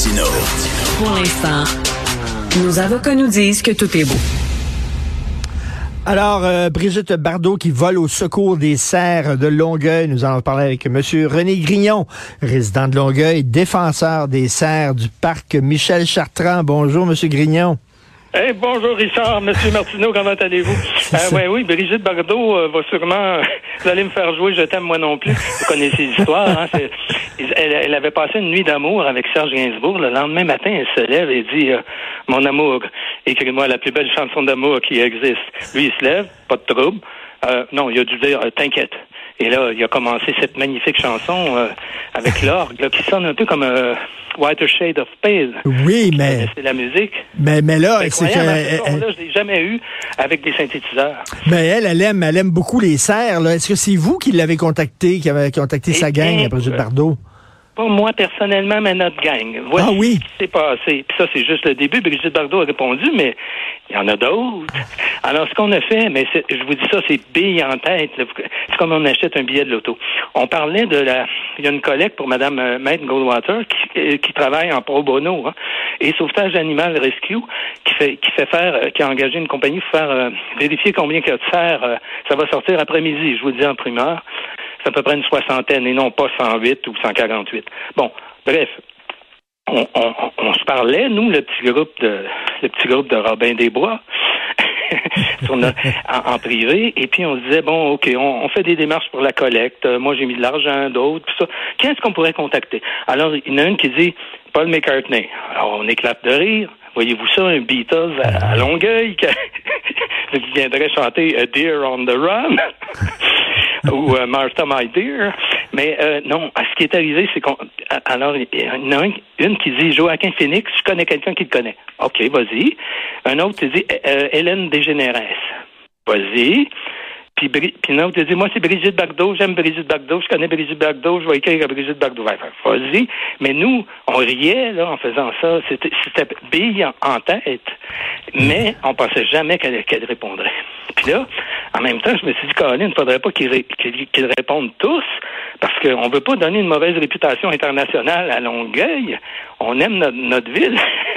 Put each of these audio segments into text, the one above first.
Pour l'instant, nos avocats nous disent que tout est beau. Alors, euh, Brigitte Bardot qui vole au secours des serres de Longueuil. Nous allons parler avec M. René Grignon, résident de Longueuil, défenseur des serres du parc Michel Chartrand. Bonjour, M. Grignon. Hey, bonjour Richard, Monsieur Martineau, comment allez-vous? Euh, ouais, oui, Brigitte Bardot euh, va sûrement, vous allez me faire jouer Je t'aime moi non plus. Vous connaissez l'histoire, hein? Elle, elle, avait passé une nuit d'amour avec Serge Gainsbourg. Le lendemain matin, elle se lève et dit euh, Mon amour, écris-moi la plus belle chanson d'amour qui existe. Lui, il se lève, pas de trouble. Euh, non, il a dû dire T'inquiète. Et là, il a commencé cette magnifique chanson euh, avec l'orgue, qui sonne un peu comme un Whiter Shade of Pale. Oui, mais. C'est la musique. Mais, mais là, c'est que. Elle, là, je l'ai jamais eu avec des synthétiseurs. Mais elle, elle aime, elle aime beaucoup les serres. Est-ce que c'est vous qui l'avez contacté, qui avez contacté sa gang, après Brigitte Bardot? Pas moi personnellement, mais notre gang. Voici ah oui? ce qui s'est passé. Puis ça, c'est juste le début. Brigitte Bardot a répondu, mais il y en a d'autres. Alors, ce qu'on a fait, mais je vous dis ça, c'est bille en tête. C'est comme on achète un billet de loto. On parlait de la... Il y a une collègue pour Mme euh, Maître Goldwater qui, euh, qui, travaille en pro bono hein, et Sauvetage Animal Rescue qui fait, qui fait faire, euh, qui a engagé une compagnie pour faire vérifier combien il y a de serres. ça va sortir après-midi, je vous le dis en primeur c'est à peu près une soixantaine et non pas 108 ou 148. Bon, bref, on, se parlait, nous, le petit groupe de le petit groupe de Robin des Bois. en, privé, et puis on se disait, bon, OK, on, fait des démarches pour la collecte. Moi, j'ai mis de l'argent, d'autres, tout ça. Qui est-ce qu'on pourrait contacter? Alors, il y en a une qui dit Paul McCartney. Alors, on éclate de rire. Voyez-vous ça, un Beatles à, Longueuil qui, viendrait chanter A Deer on the Run? ou euh, Martha My Dear? Mais euh, non, ce qui est arrivé, c'est qu'on. Alors, il y en a une qui dit Joaquin Phoenix, je connais quelqu'un qui le connaît. OK, vas-y. Un autre qui dit euh, Hélène Dégénéresse. Vas-y. Puis, puis autre qui dit Moi, c'est Brigitte Bardot, j'aime Brigitte Bardot, je connais Brigitte Bardot, je vais écrire à Brigitte Bardot. Vas-y. Mais nous, on riait là, en faisant ça. C'était bille en, tête. Mais on pensait jamais qu'elle répondrait. Puis là, en même temps, je me suis dit, Colin, il ne faudrait pas qu'ils répondent tous, parce qu'on ne veut pas donner une mauvaise réputation internationale à Longueuil. On aime notre, ville.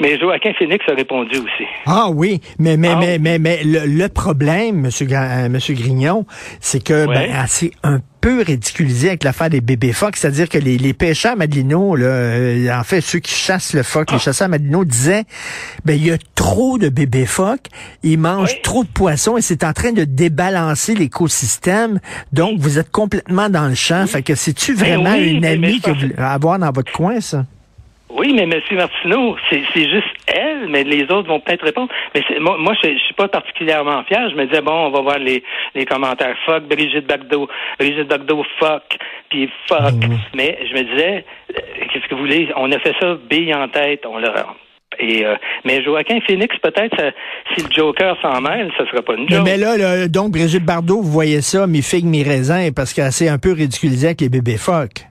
mais Joaquin Phoenix a répondu aussi. Ah oui, mais mais ah mais, mais, mais, le, problème, Monsieur, euh, Monsieur Grignon, c'est que ben, c'est un peu ridiculisé avec l'affaire des bébés phoques, c'est-à-dire que les, les pêcheurs Madelino, là, euh, en fait ceux qui chassent le phoque, les ah. chasseurs Madelino disaient, ben il y a trop de bébés phoques, ils mangent trop de poissons et c'est en train de débalancer l'écosystème. Donc vous êtes complètement dans le champ. Fait que c'est-tu ben vraiment une amie que vous avoir dans votre coin ça? Oui, mais M. Martineau, c'est juste elle, mais les autres vont peut-être répondre. Mais moi, moi je, suis pas particulièrement fier. Je me disais, bon, on va voir les, les commentaires. Fuck Brigitte Bardot, Brigitte Bardot, fuck, puis fuck. Mmh. Mais je me disais, euh, qu'est-ce que vous voulez? On a fait ça bille en tête. On l'a et, euh, mais Joaquin Phoenix, peut-être, si le Joker s'en mêle, ça serait pas une joke. Mais, là, donc, Brigitte Bardot, vous voyez ça, mi figue, mi raisin, parce qu'elle s'est un peu ridiculisée avec les bébés phoques.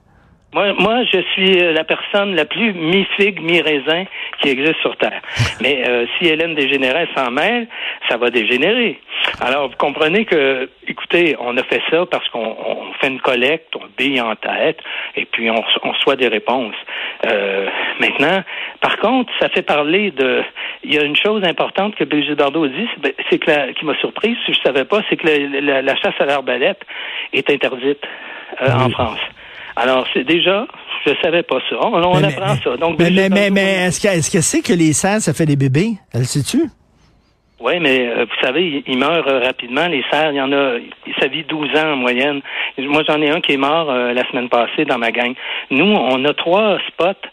Moi, moi, je suis euh, la personne la plus mi-figue, mi-raisin qui existe sur Terre. Mais euh, si Hélène dégénérait s'en mêle, ça va dégénérer. Alors, vous comprenez que, écoutez, on a fait ça parce qu'on fait une collecte, on bille en tête, et puis on, on reçoit des réponses. Euh, maintenant, par contre, ça fait parler de... Il y a une chose importante que Brigitte Bardot dit, c'est que qui m'a surprise, si je savais pas, c'est que la, chasse à l'arbalète est interdite en France. Alors, c'est déjà, je savais pas ça. On, apprend ça. Donc, mais, mais, mais, est-ce que, est-ce que c'est que les cerfs, ça fait des bébés? Elle sait-tu? Oui, mais euh, vous savez, ils, meurent euh, rapidement. Les cerfs, il y en a, ça vit 12 ans en moyenne. Moi, j'en ai un qui est mort euh, la semaine passée dans ma gang. Nous, on a trois spots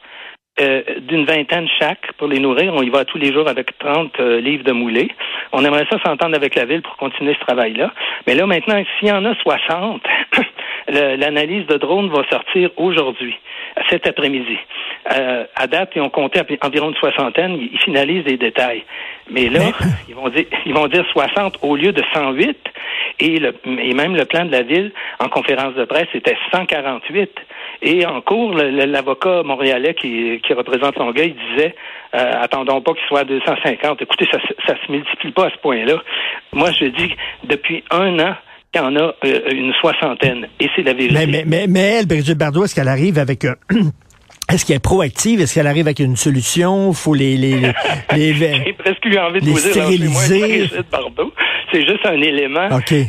euh, d'une vingtaine chaque pour les nourrir. On y va tous les jours avec 30 euh, livres de moulés. On aimerait ça s'entendre avec la ville pour continuer ce travail-là. Mais là, maintenant, s'il y en a 60, l'analyse de drone va sortir aujourd'hui, cet après-midi. Euh, à date, ils ont compté environ une soixantaine. Ils finalisent les détails. Mais là, ils vont dire, ils vont dire 60 au lieu de 108. Et, le, et même le plan de la ville, en conférence de presse, c'était 148. Et en cours, l'avocat montréalais qui, qui représente Longueuil disait euh, attendons pas qu'il soit à 250. Écoutez, ça, ça se multiplie pas à ce point-là. Moi, je dis depuis un an, il y en a euh, une soixantaine. Et c'est la vérité. Mais, mais, mais, elle, Brigitte Bardot, est-ce qu'elle arrive avec Est-ce qu'elle est proactive? Est-ce qu'elle arrive avec une solution? Faut les, les, les, J'ai presque eu envie de vous stériliser. C'est juste un élément. Okay.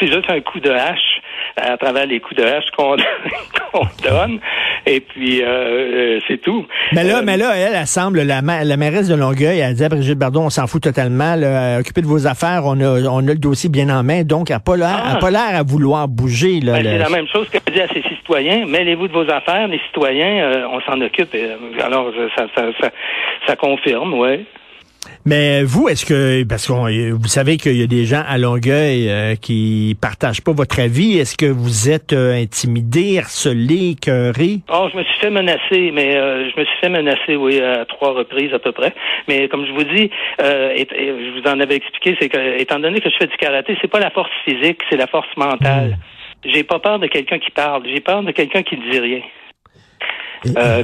c'est juste un coup de hache à travers les coups de hache qu'on donne. Et puis, euh, euh, c'est tout. Mais là, euh, mais là, elle, elle semble, la, la mairesse de Longueuil, elle dit à Brigitte Bardot, on s'en fout totalement. Là, occupez de vos affaires, on a, on a le dossier bien en main. Donc, elle n'a pas l'air ah. pas l'air à vouloir bouger. Là, ben, C'est la même chose qu'elle dit à ses citoyens. Mêlez-vous de vos affaires, les citoyens, on s'en occupe. Alors, ça, ça, ça, ça confirme, ouais. Mais vous, est-ce que, parce que vous savez qu'il y a des gens à Longueuil euh, qui partagent pas votre avis, est-ce que vous êtes euh, intimidé, harcelé, cœuré? Oh, je me suis fait menacer, mais euh, je me suis fait menacer, oui, à trois reprises à peu près. Mais comme je vous dis, et, je vous en avais expliqué, c'est que, étant donné que je fais du karaté, c'est pas la force physique, c'est la force mentale. Hmm. J'ai pas peur de quelqu'un qui parle, j'ai peur de quelqu'un qui ne dit rien.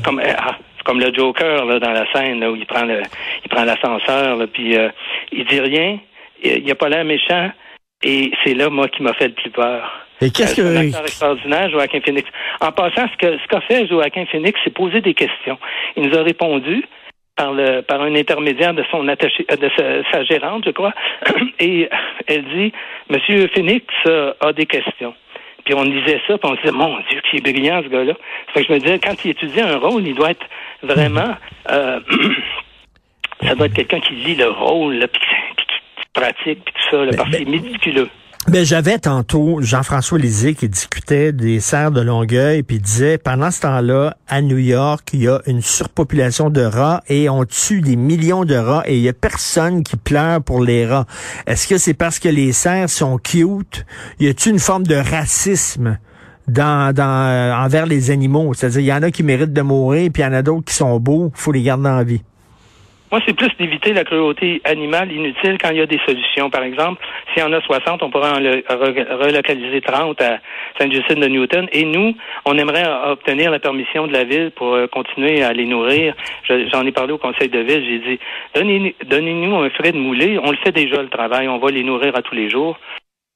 comme ah, comme le Joker là, dans la scène là, où il prend le, il prend l'ascenseur, puis euh, il dit rien, il a pas l'air méchant, et c'est là moi qui m'a fait le plus peur. Et qu'est-ce euh, que un extraordinaire, Joaquin Phoenix. En passant, ce que ce qu'a fait Joaquin Phoenix, c'est poser des questions. Il nous a répondu par le par un intermédiaire de son attaché de sa, gérante, je crois, et elle dit Monsieur Phoenix a des questions. Puis on disait ça, puis on disait, mon Dieu, qui est brillant ce gars-là. Fait que je me disais, quand il étudie un rôle, il doit être vraiment, euh, ça doit être quelqu'un qui lit le rôle, puis qui pratique, puis tout ça, là, parce que c'est méticuleux. Ben, j'avais tantôt Jean-François Lisée qui discutait des serres de Longueuil puis disait pendant ce temps-là à New York il y a une surpopulation de rats et on tue des millions de rats et il y a personne qui pleure pour les rats. Est-ce que c'est parce que les serres sont cute? Y a-t-il une forme de racisme dans, dans euh, envers les animaux C'est-à-dire il y en a qui méritent de mourir puis il y en a d'autres qui sont beaux, faut les garder en vie. Moi, c'est plus d'éviter la cruauté animale inutile quand il y a des solutions. Par exemple, s'il y en a 60, on pourrait en relocaliser 30 à Saint-Justine de Newton. Et nous, on aimerait obtenir la permission de la ville pour euh, continuer à les nourrir. J'en ai parlé au conseil de ville. J'ai dit, donnez-nous un frais de moulée. On le fait déjà, le travail. On va les nourrir à tous les jours.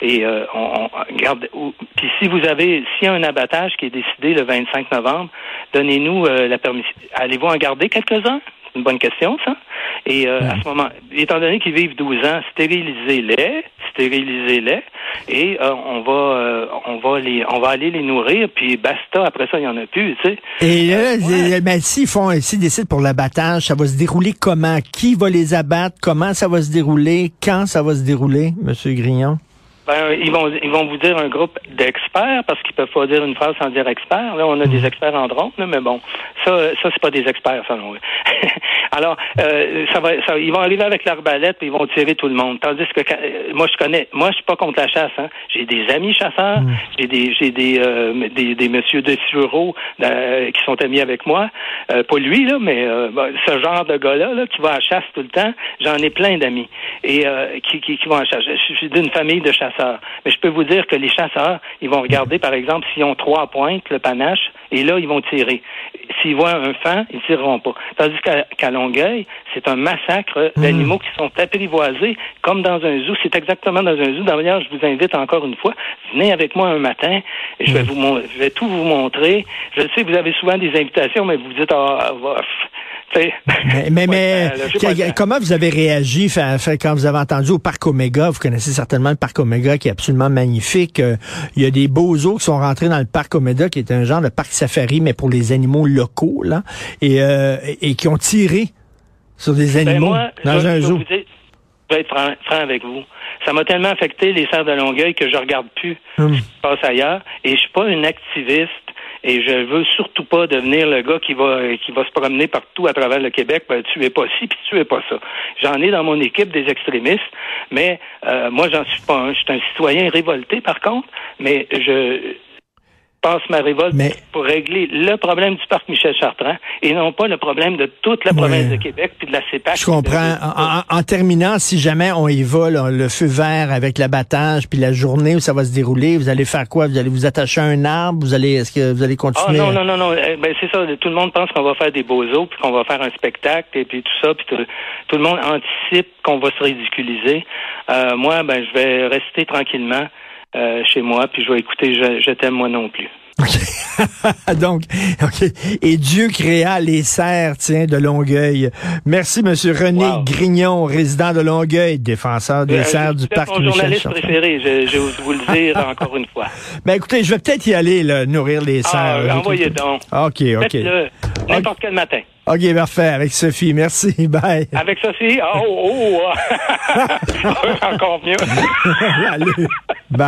Et euh, on, garde. Puis si vous avez, s'il y a un abattage qui est décidé le 25 novembre, donnez-nous euh, la permission. Allez-vous en garder quelques-uns? Une bonne question, ça. Et euh, à ce moment, étant donné qu'ils vivent 12 ans, stérilisez-les, stérilisez-les, et euh, on va, euh, on va les, on va aller les nourrir, puis basta. Après ça, il y en a plus, tu sais. Et là, ben, s'ils font, s'ils décident pour l'abattage, ça va se dérouler comment? Qui va les abattre? Comment ça va se dérouler? Quand ça va se dérouler, Monsieur Grignon? Ben, ils vont ils vont vous dire un groupe d'experts parce qu'ils peuvent pas dire une phrase sans dire expert. Là, on a des hmm. experts en drone, mais bon, ça ça c'est pas des experts, ça non. Alors, euh, ça va ça, ils vont arriver avec l'arbalète et ils vont tirer tout le monde. Tandis que euh, moi je connais moi je suis pas contre la chasse. Hein. J'ai des amis chasseurs, hmm. j'ai des j'ai des, euh, des des messieurs de sureau qui sont amis avec moi. pas lui là, mais ce genre de gars-là là, qui va à chasse tout le temps, j'en ai plein d'amis et qui, qui, qui vont à chasse. Je suis d'une famille de chasseurs mais je peux vous dire que les chasseurs, ils vont regarder, par exemple, s'ils ont trois pointes, le panache, et là, ils vont tirer. S'ils voient un fan, ils tireront pas. Tandis qu'à Longueuil, c'est un massacre hmm. d'animaux qui sont apprivoisés, comme dans un zoo. C'est exactement dans un zoo. D'ailleurs, je vous invite encore une fois, venez avec moi un matin. Je vais, vous, je vais tout vous montrer. Je sais que vous avez souvent des invitations, mais vous dites, ah, ah mais, mais, comment vous avez réagi quand vous avez entendu au parc Omega? Vous connaissez certainement le parc Omega qui est absolument magnifique. Euh, il y a des beaux os qui sont rentrés dans le parc Omega, qui est un genre de parc safari, mais pour les animaux locaux, là, et, euh, et qui ont tiré sur des ben, animaux dans un zoo. je vais être franc, avec vous. Ça m'a tellement affecté les serres de Longueuil que je regarde plus hum. ce qui se passe ailleurs. Et je suis pas une activiste et je veux surtout pas devenir le gars qui va qui va se promener partout à travers le Québec. Ben, tu es pas ci puis tu es pas ça. J'en ai dans mon équipe des extrémistes, mais euh, moi j'en suis pas un. Je suis un citoyen révolté par contre, mais je passe ma révolte pour régler le problème du parc Michel Chartrand et non pas le problème de toute la province de Québec puis de la CEPAC. Je comprends. En, terminant, si jamais on y va, le feu vert avec l'abattage puis la journée où ça va se dérouler, vous allez faire quoi? Vous allez vous attacher à un arbre? Vous allez, est-ce que vous allez continuer? Ah, non, non, non, non. Eh, ben, c'est ça. Tout le monde pense qu'on va faire des beaux os puis qu'on va faire un spectacle et puis tout ça puis tout, le monde anticipe qu'on va se ridiculiser. Euh, moi, ben, je vais rester tranquillement. Euh, chez moi, puis je vais écouter Je, je t'aime moi non plus. Donc, OK. Et Dieu créa les serres, tiens, de Longueuil. Merci, Monsieur René Grignon, résident de Longueuil, défenseur des euh, serres du parc mon journaliste préféré, je, je vous le dire encore une fois. Ben, écoutez, je vais peut-être y aller, là, nourrir les ah, serres. Ah, envoyez donc. OK, OK. N'importe quel matin. OK, parfait. Avec Sophie. Merci. Bye. Avec Sophie? Oh, oh, oh. encore mieux. Allez. Bye.